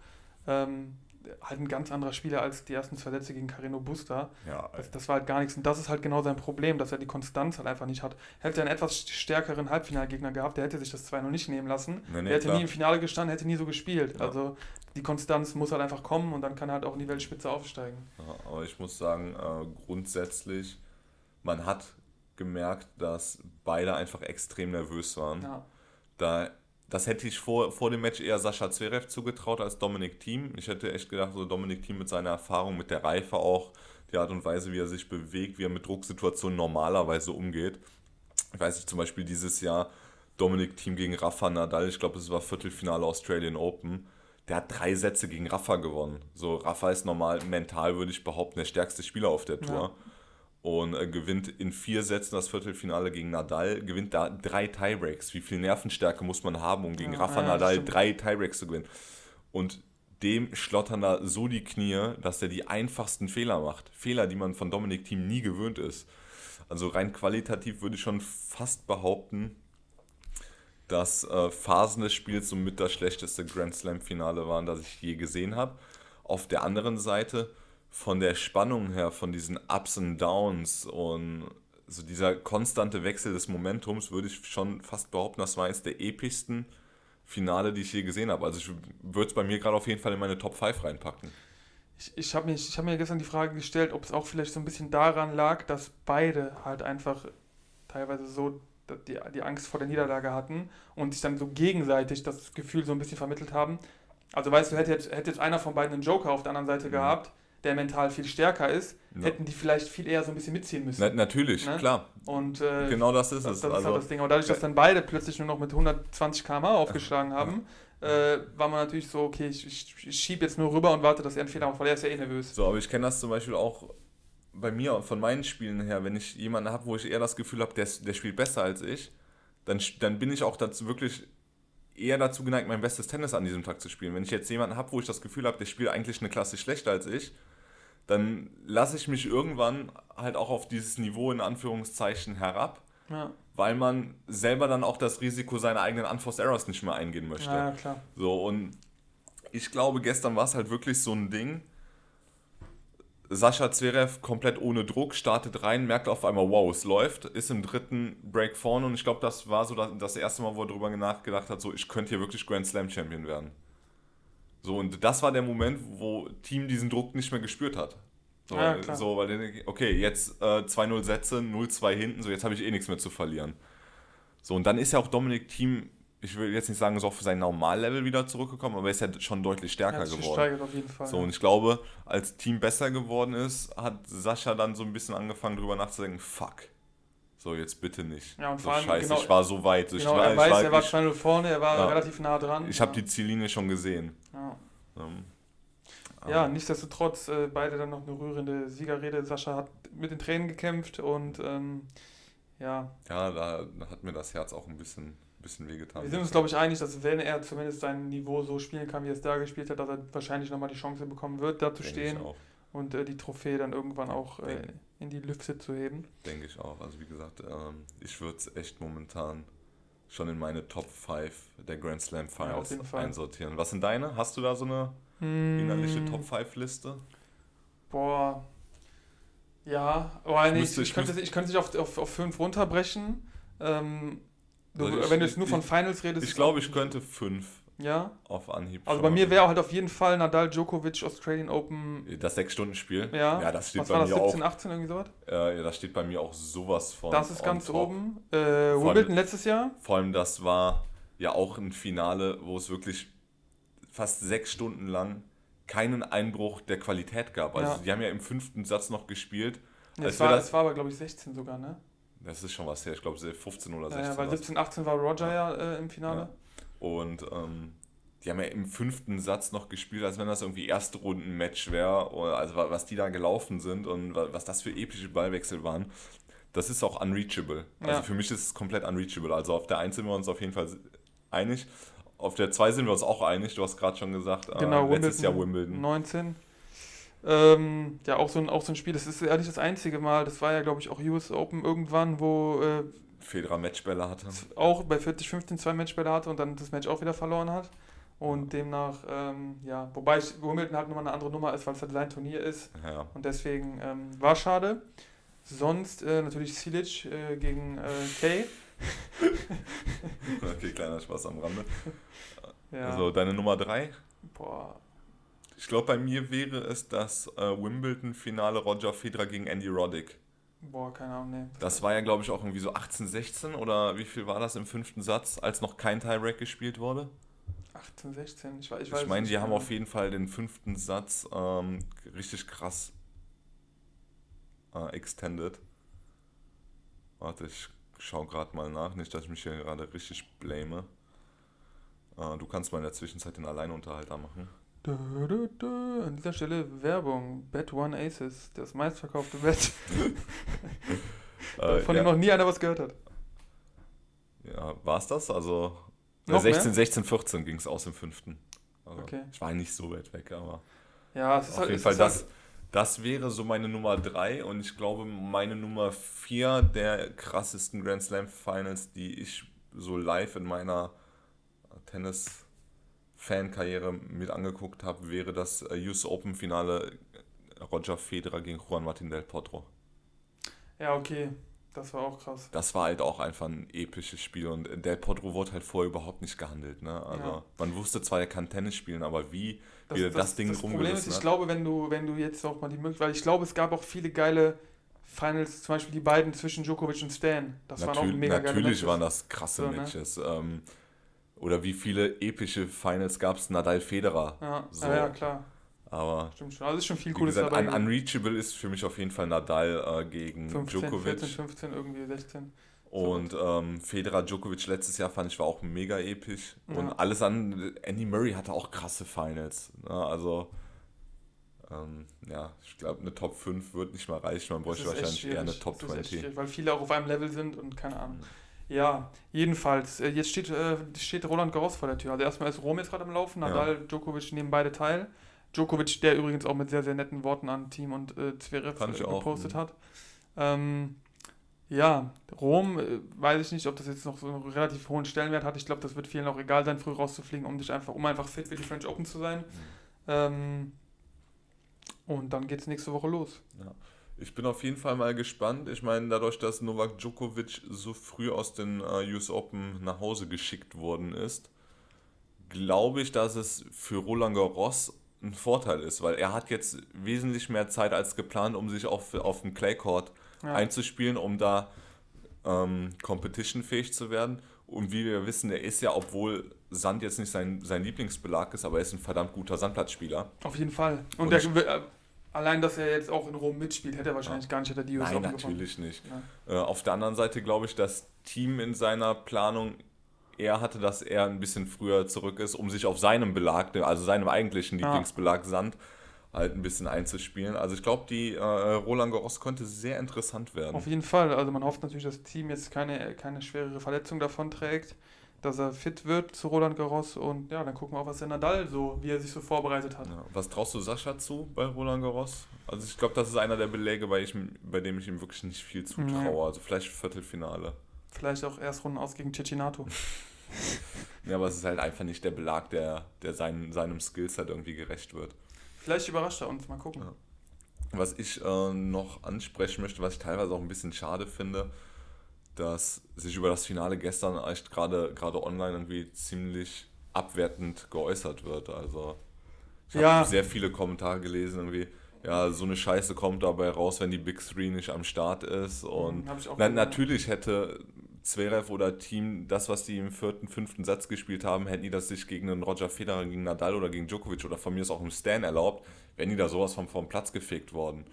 Speaker 1: Ähm, halt ein ganz anderer Spieler als die ersten zwei Sätze gegen Carino Busta. Ja, das, das, war halt gar nichts. Und das ist halt genau sein Problem, dass er die Konstanz halt einfach nicht hat. Hätte er einen etwas stärkeren Halbfinalgegner gehabt, der hätte sich das 2 noch nicht nehmen lassen. Nee, nee, der hätte klar. nie im Finale gestanden, hätte nie so gespielt. Ja. Also die Konstanz muss halt einfach kommen und dann kann er halt auch in die Weltspitze aufsteigen.
Speaker 2: Ja, aber ich muss sagen, äh, grundsätzlich, man hat gemerkt, dass beide einfach extrem nervös waren. Da das hätte ich vor, vor dem Match eher Sascha Zverev zugetraut als Dominik Thiem. Ich hätte echt gedacht, so Dominik Thiem mit seiner Erfahrung, mit der Reife auch, die Art und Weise, wie er sich bewegt, wie er mit Drucksituationen normalerweise umgeht. Ich weiß nicht, zum Beispiel dieses Jahr Dominik Thiem gegen Rafa Nadal, ich glaube, es war Viertelfinale Australian Open. Der hat drei Sätze gegen Rafa gewonnen. So, Rafa ist normal, mental würde ich behaupten, der stärkste Spieler auf der Tour. Ja und äh, gewinnt in vier Sätzen das Viertelfinale gegen Nadal, gewinnt da drei Tiebreaks. Wie viel Nervenstärke muss man haben, um gegen ja, Rafa ja, Nadal drei Tiebreaks zu gewinnen? Und dem schlottern da so die Knie, dass er die einfachsten Fehler macht. Fehler, die man von Dominik Thiem nie gewöhnt ist. Also rein qualitativ würde ich schon fast behaupten, dass äh, Phasen des Spiels somit das schlechteste Grand Slam-Finale waren, das ich je gesehen habe. Auf der anderen Seite von der Spannung her, von diesen Ups und Downs und so dieser konstante Wechsel des Momentums, würde ich schon fast behaupten, das war eines der epischsten Finale, die ich je gesehen habe. Also ich würde es bei mir gerade auf jeden Fall in meine Top 5 reinpacken.
Speaker 1: Ich, ich habe mir, hab mir gestern die Frage gestellt, ob es auch vielleicht so ein bisschen daran lag, dass beide halt einfach teilweise so die, die Angst vor der Niederlage hatten und sich dann so gegenseitig das Gefühl so ein bisschen vermittelt haben. Also weißt du, hätte jetzt, hätte jetzt einer von beiden einen Joker auf der anderen Seite mhm. gehabt, der mental viel stärker ist,
Speaker 2: Ja.
Speaker 1: hätten die vielleicht viel eher so ein bisschen mitziehen müssen.
Speaker 2: Na, natürlich,
Speaker 1: Ne?
Speaker 2: klar.
Speaker 1: Und äh,
Speaker 2: Genau das ist
Speaker 1: das,
Speaker 2: es.
Speaker 1: das ist
Speaker 2: also,
Speaker 1: halt das Ding. Und dadurch, dass dann beide plötzlich nur noch mit 120 km/h aufgeschlagen haben, äh, war man natürlich so, okay, ich, ich, schiebe jetzt nur rüber und warte, dass er einen Fehler macht, weil er ist ja eh nervös.
Speaker 2: So, aber ich kenne das zum Beispiel auch bei mir, von meinen Spielen her, wenn ich jemanden habe, wo ich eher das Gefühl habe, der, ist- der spielt besser als ich, dann, dann bin ich auch dazu wirklich eher dazu geneigt, mein bestes Tennis an diesem Tag zu spielen. Wenn ich jetzt jemanden habe, wo ich das Gefühl habe, der spielt eigentlich eine Klasse schlechter als ich, dann lasse ich mich irgendwann halt auch auf dieses Niveau in Anführungszeichen herab,
Speaker 1: Ja,
Speaker 2: weil man selber dann auch das Risiko seiner eigenen Unforced Errors nicht mehr eingehen möchte.
Speaker 1: ja klar.
Speaker 2: So, und ich glaube, gestern war es halt wirklich so ein Ding. Sascha Zverev komplett ohne Druck, startet rein, merkt auf einmal, wow, es läuft, ist im dritten Break vorne und ich glaube, das war so das, das erste Mal, wo er darüber nachgedacht hat, so, ich könnte hier wirklich Grand Slam Champion werden. So, und das war der Moment, wo Team diesen Druck nicht mehr gespürt hat. So,
Speaker 1: Ja, klar.
Speaker 2: so weil okay, jetzt äh, 2-0 Sätze, 0-2 hinten, so jetzt habe ich eh nichts mehr zu verlieren. So, und dann ist ja auch Dominik Team, ich will jetzt nicht sagen, so auf sein Normallevel wieder zurückgekommen, aber er ist ja schon deutlich
Speaker 1: Er
Speaker 2: stärker
Speaker 1: sich
Speaker 2: geworden.
Speaker 1: auf jeden Fall.
Speaker 2: So, und ich glaube, als Team besser geworden ist, hat Sascha dann so ein bisschen angefangen, drüber nachzudenken, fuck. So, jetzt bitte nicht.
Speaker 1: Ja, und
Speaker 2: so,
Speaker 1: vor allem,
Speaker 2: scheiße,
Speaker 1: genau-
Speaker 2: ich war so weit. So,
Speaker 1: genau,
Speaker 2: ich war,
Speaker 1: er weiß,
Speaker 2: ich war,
Speaker 1: er war 2-0 vorne, er war
Speaker 2: Ja.
Speaker 1: relativ nah dran.
Speaker 2: ich habe
Speaker 1: ja.
Speaker 2: die Ziellinie schon gesehen.
Speaker 1: Ja.
Speaker 2: Ähm,
Speaker 1: Ja, nichtsdestotrotz äh, beide dann noch eine rührende Siegerrede. Sascha hat mit den Tränen gekämpft und ähm, ja,
Speaker 2: Ja, da hat mir das Herz auch ein bisschen, ein bisschen wehgetan.
Speaker 1: wir sind uns glaube ich einig, dass wenn er zumindest sein Niveau so spielen kann, wie er es da gespielt hat, dass er wahrscheinlich nochmal die Chance bekommen wird, da zu
Speaker 2: Denke
Speaker 1: stehen und äh, die Trophäe dann irgendwann auch äh, in die Lüfte zu heben.
Speaker 2: Denke ich auch. Also wie gesagt, ähm, ich würde es echt momentan schon in meine Top 5 der Grand Slam
Speaker 1: Ja,
Speaker 2: Finals
Speaker 1: Fall.
Speaker 2: einsortieren. Was sind deine? Hast du da so eine innerliche
Speaker 1: Mm,
Speaker 2: Top 5 Liste?
Speaker 1: Boah. Ja, aber nee,
Speaker 2: müsste-
Speaker 1: ich, ich,
Speaker 2: ich
Speaker 1: könnte, ich könnte sich auf, auf, auf fünf runterbrechen. Ähm, du,
Speaker 2: ich-
Speaker 1: wenn du jetzt nur
Speaker 2: ich-
Speaker 1: von Finals redest.
Speaker 2: Ich glaube, ich könnte 5
Speaker 1: Ja.
Speaker 2: auf Anhieb.
Speaker 1: Also bei mir wäre halt auf jeden Fall Nadal Djokovic Australian Open.
Speaker 2: Das 6-Stunden-Spiel?
Speaker 1: Ja.
Speaker 2: ja, das steht
Speaker 1: Was
Speaker 2: bei
Speaker 1: war das?
Speaker 2: mir
Speaker 1: 17,
Speaker 2: auch.
Speaker 1: 18 irgendwie sowas?
Speaker 2: Äh, ja, das steht bei mir auch sowas von.
Speaker 1: Das ist ganz
Speaker 2: top.
Speaker 1: oben. Äh, Wimbledon letztes Jahr.
Speaker 2: Vor allem, das war ja auch ein Finale, wo es wirklich fast sechs Stunden lang keinen Einbruch der Qualität gab. Also
Speaker 1: Ja.
Speaker 2: die haben ja im fünften Satz noch gespielt. Als
Speaker 1: es, war,
Speaker 2: das-
Speaker 1: es war aber, glaube ich, 16 sogar, ne?
Speaker 2: Das ist schon was her, ich glaube 15 oder
Speaker 1: Ja,
Speaker 2: 16.
Speaker 1: ja, weil
Speaker 2: war's.
Speaker 1: 17, 18 war Roger ja äh, im Finale.
Speaker 2: Und ähm, die haben ja im fünften Satz noch gespielt, als wenn das irgendwie erste Runden-Match wäre. Also wa- was die da gelaufen sind und wa- was das für epische Ballwechsel waren. Das ist auch unreachable. Also
Speaker 1: Ja.
Speaker 2: für mich ist es komplett unreachable. Also auf der 1 sind wir uns auf jeden Fall einig. Auf der 2 sind wir uns auch einig. Du hast gerade schon gesagt, äh,
Speaker 1: Genau,
Speaker 2: letztes
Speaker 1: Wimbledon,
Speaker 2: Jahr Wimbledon.
Speaker 1: 19. Ähm, ja, auch so, ein, auch so ein Spiel. Das ist ja nicht das einzige Mal. Das war ja, glaube ich, auch US Open irgendwann, wo äh,
Speaker 2: Federer Matchbälle hatte.
Speaker 1: auch bei 40, 15 zwei Matchbälle hatte und dann das Match auch wieder verloren hat. Und demnach, ähm, ja, wobei Wimbledon halt nochmal eine andere Nummer ist, weil es halt sein Turnier ist.
Speaker 2: Ja.
Speaker 1: Und deswegen ähm, war schade. Sonst äh, natürlich Silic äh, gegen äh, Kay.
Speaker 2: Okay, kleiner Spaß am Rande.
Speaker 1: Ja.
Speaker 2: Also deine Nummer 3?
Speaker 1: Boah.
Speaker 2: Ich glaube, bei mir wäre es das äh, Wimbledon-Finale Roger Federer gegen Andy Roddick.
Speaker 1: Boah, keine Ahnung, nee.
Speaker 2: Das war ja, glaube ich, auch irgendwie so 18, 16 oder wie viel war das im fünften Satz, als noch kein Tiebreak gespielt wurde?
Speaker 1: 18, 16, ich, weiß- ich
Speaker 2: Ich,
Speaker 1: weiß es
Speaker 2: meine, die haben
Speaker 1: genau.
Speaker 2: auf jeden Fall den fünften Satz ähm, richtig krass äh, extended. Warte, ich schau gerade mal nach, nicht, dass ich mich hier gerade richtig blame. Äh, du kannst mal in der Zwischenzeit den Alleinunterhalter machen.
Speaker 1: An dieser Stelle Werbung. Bet One Aces, das meistverkaufte Bet,
Speaker 2: Äh,
Speaker 1: von
Speaker 2: ja,
Speaker 1: dem noch nie einer was gehört hat.
Speaker 2: ja, war es das? Also äh,
Speaker 1: Noch
Speaker 2: 16,
Speaker 1: mehr?
Speaker 2: 16, 14 ging es aus im fünften. Also,
Speaker 1: Okay.
Speaker 2: Ich war nicht so weit weg, aber.
Speaker 1: Ja, es ist
Speaker 2: Auf
Speaker 1: halt,
Speaker 2: jeden Fall,
Speaker 1: ist
Speaker 2: das,
Speaker 1: Halt,
Speaker 2: das wäre so meine Nummer 3 und ich glaube, meine Nummer 4 der krassesten Grand Slam Finals, die ich so live in meiner Tennis-Fan-Karriere mit angeguckt habe, wäre das äh, US Open Finale Roger Federer gegen Juan Martin del Potro.
Speaker 1: ja, okay. Das war auch krass.
Speaker 2: Das war halt auch einfach ein episches Spiel und Del Potro wurde halt vorher überhaupt nicht gehandelt. Ne? Also
Speaker 1: Ja.
Speaker 2: man wusste zwar, er kann Tennis spielen, aber wie,
Speaker 1: Das,
Speaker 2: wie er das, Ding
Speaker 1: das Problem ist, ich
Speaker 2: hat.
Speaker 1: glaube, wenn du, wenn du jetzt auch mal die Möglichkeit, weil ich glaube, es gab auch viele geile Finals, zum Beispiel die beiden zwischen Djokovic und Stan. Das waren auch
Speaker 2: Natürlich,
Speaker 1: mega geile
Speaker 2: natürlich waren das krasse
Speaker 1: So, ne?
Speaker 2: Matches. Ähm, oder wie viele epische Finals gab es Nadal Federer?
Speaker 1: Ja,
Speaker 2: So.
Speaker 1: ja, ja, klar.
Speaker 2: Aber
Speaker 1: Stimmt schon. Also ist schon viel
Speaker 2: wie
Speaker 1: Cooles
Speaker 2: gesagt,
Speaker 1: dabei.
Speaker 2: un unreachable ist für mich auf jeden Fall Nadal äh, gegen
Speaker 1: 15,
Speaker 2: Djokovic.
Speaker 1: 14, 15, irgendwie 16.
Speaker 2: Und ähm, Federer Djokovic letztes Jahr fand ich war auch mega episch. Und
Speaker 1: Ja.
Speaker 2: alles an Andy Murray hatte auch krasse Finals. Ne? Also ähm, ja, ich glaube, eine Top 5 wird nicht mal reichen. Man bräuchte wahrscheinlich eher eine. Top
Speaker 1: Das ist echt
Speaker 2: 20.
Speaker 1: schwierig, Weil viele auch auf einem Level sind und keine Ahnung.
Speaker 2: Mhm.
Speaker 1: Ja, jedenfalls. äh, Jetzt steht, äh, steht Roland Garros vor der Tür. Also erstmal ist Rom jetzt gerade am Laufen.
Speaker 2: Ja.
Speaker 1: Nadal, Djokovic nehmen beide teil. Djokovic, der übrigens auch mit sehr, sehr netten Worten an Team und äh, Zverev äh,
Speaker 2: auch,
Speaker 1: gepostet
Speaker 2: mhm.
Speaker 1: hat. Ähm, ja, Rom, äh, weiß ich nicht, ob das jetzt noch so einen relativ hohen Stellenwert hat. Ich glaube, das wird vielen auch egal sein, früh rauszufliegen, um dich einfach, um einfach fit für die French Open zu sein. Ähm, und dann geht es nächste Woche los.
Speaker 2: Ich bin auf jeden Fall mal gespannt. Ich meine, dadurch, dass Novak Djokovic so früh aus den äh, US Open nach Hause geschickt worden ist, glaube ich, dass es für Roland Garros ein Vorteil ist, weil er hat jetzt wesentlich mehr Zeit als geplant, um sich auf, auf dem Claycourt
Speaker 1: Ja.
Speaker 2: einzuspielen, um da ähm, competitionfähig zu werden. Und wie wir wissen, er ist ja, obwohl Sand jetzt nicht sein, sein Lieblingsbelag ist, aber er ist ein verdammt guter Sandplatzspieler.
Speaker 1: Auf jeden Fall. Und,
Speaker 2: Und
Speaker 1: der, äh, allein, dass er jetzt auch in Rom mitspielt, hätte er wahrscheinlich gar nicht hätte er die US
Speaker 2: Nein,
Speaker 1: gewonnen.
Speaker 2: natürlich nicht.
Speaker 1: Ja.
Speaker 2: Äh, auf der anderen Seite glaube ich, das Team in seiner Planung eher hatte, dass er ein bisschen früher zurück ist, um sich auf seinem Belag, also seinem eigentlichen
Speaker 1: Ja.
Speaker 2: Lieblingsbelag Sand, halt ein bisschen einzuspielen. Also ich glaube, die äh, Roland Garros könnte sehr interessant werden.
Speaker 1: Auf jeden Fall. Also man hofft natürlich, dass das Team jetzt keine, keine schwerere Verletzung davon trägt, dass er fit wird zu Roland Garros und ja, dann gucken wir auch, was der Nadal so, wie er sich so vorbereitet hat.
Speaker 2: Ja, was traust du Sascha zu bei Roland Garros? Also ich glaube, das ist einer der Belege, bei, ich, bei dem ich ihm wirklich nicht viel zutraue.
Speaker 1: Nee.
Speaker 2: Also vielleicht Viertelfinale.
Speaker 1: Vielleicht auch Erstrunden aus gegen Cecinato.
Speaker 2: Ja, aber es ist halt einfach nicht der Belag, der, der sein, seinem Skillset irgendwie gerecht wird.
Speaker 1: Vielleicht überrascht er uns, mal gucken.
Speaker 2: Ja. Was ich äh, noch ansprechen möchte, was ich teilweise auch ein bisschen schade finde, dass sich über das Finale gestern echt gerade gerade online irgendwie ziemlich abwertend geäußert wird. Also ich habe
Speaker 1: Ja.
Speaker 2: sehr viele Kommentare gelesen, irgendwie, ja, so eine Scheiße kommt dabei raus, wenn die Big Three nicht am Start ist. Und
Speaker 1: Mhm, auch
Speaker 2: na, natürlich hätte Zverev oder Team das, was die im vierten, fünften Satz gespielt haben, hätten die das sich gegen einen Roger Federer, gegen Nadal oder gegen Djokovic oder von mir ist auch im Stan erlaubt, wären die da sowas vom, vom Platz gefegt worden.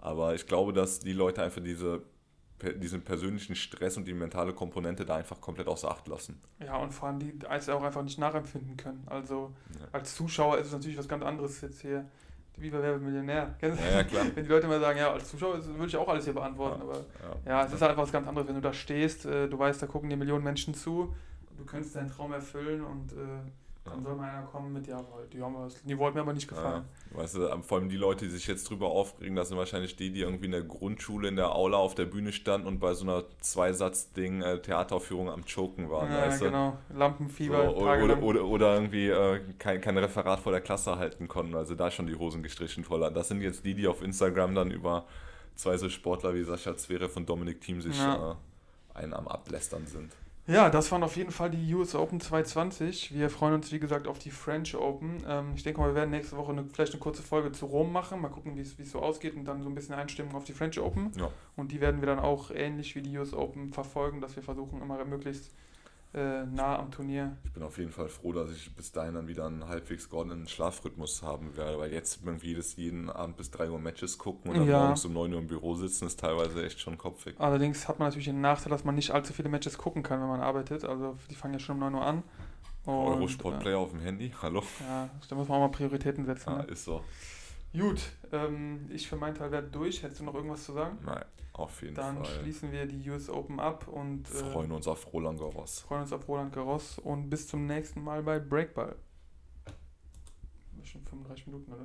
Speaker 2: Aber ich glaube, dass die Leute einfach diese, diesen persönlichen Stress und die mentale Komponente da einfach komplett außer Acht lassen.
Speaker 1: Ja, und vor allem die als auch einfach nicht nachempfinden können. Also
Speaker 2: Ja.
Speaker 1: als Zuschauer ist es natürlich was ganz anderes jetzt hier. Wie bei Wer wird Millionär. Kennst du?
Speaker 2: Ja, ja, klar.
Speaker 1: Wenn die Leute mal sagen, ja, als Zuschauer würde ich auch alles hier beantworten, aber
Speaker 2: Ja.
Speaker 1: ja, es ist halt einfach was ganz anderes, wenn du da stehst, äh, du weißt, da gucken dir Millionen Menschen zu, du könntest deinen Traum erfüllen und äh, dann
Speaker 2: Ja.
Speaker 1: soll mal einer kommen mit, ja, die haben wir, das Niveau hat mir aber nicht
Speaker 2: Ja,
Speaker 1: gefallen.
Speaker 2: weißt du, vor allem die Leute, die sich jetzt drüber aufregen, das sind wahrscheinlich die, die irgendwie in der Grundschule in der Aula auf der Bühne standen und bei so einer Zweisatz-Ding äh, Theateraufführung am Choken waren,
Speaker 1: Ja,
Speaker 2: weißt du?
Speaker 1: genau.
Speaker 2: So,
Speaker 1: Lampenfieber,
Speaker 2: oder,
Speaker 1: tagelang.
Speaker 2: oder, oder, oder irgendwie äh, kein, kein Referat vor der Klasse halten konnten, also da schon die Hosen gestrichen voll. Das sind jetzt die, die auf Instagram dann über zwei so Sportler wie Sascha Zverev und Dominik Thiem sich
Speaker 1: Ja.
Speaker 2: äh, einen am Ablästern sind.
Speaker 1: Ja, das waren auf jeden Fall die US Open 220. Wir freuen uns, wie gesagt, auf die French Open. Ähm, ich denke mal, wir werden nächste Woche eine, vielleicht eine kurze Folge zu Rom machen. Mal gucken, wie es so ausgeht und dann so ein bisschen Einstimmung auf die French Open.
Speaker 2: Ja.
Speaker 1: Und die werden wir dann auch ähnlich wie die US Open verfolgen, dass wir versuchen, immer möglichst äh, nah am Turnier.
Speaker 2: Ich bin auf jeden Fall froh, dass ich bis dahin dann wieder einen halbwegs geordneten Schlafrhythmus haben werde, weil jetzt irgendwie das jeden Abend bis 3 Uhr Matches gucken und dann
Speaker 1: Ja.
Speaker 2: morgens um 9 Uhr im Büro sitzen, ist teilweise echt schon kopfig.
Speaker 1: Allerdings hat man natürlich den Nachteil, dass man nicht allzu viele Matches gucken kann, wenn man arbeitet. Also die fangen ja schon um 9 Uhr an. Und,
Speaker 2: Eurosport
Speaker 1: äh,
Speaker 2: auf dem Handy, hallo?
Speaker 1: Ja, da muss man auch mal Prioritäten setzen.
Speaker 2: Ja,
Speaker 1: Ne?
Speaker 2: ist so.
Speaker 1: Gut, ähm, ich für meinen Teil werde durch. Hättest du noch irgendwas zu sagen?
Speaker 2: Nein, auf jeden
Speaker 1: Dann
Speaker 2: Fall.
Speaker 1: schließen wir die US Open ab und äh,
Speaker 2: Freuen uns auf Roland Garros.
Speaker 1: freuen uns auf Roland Garros und bis zum nächsten Mal bei Breakball. Schon 35 Minuten, oder?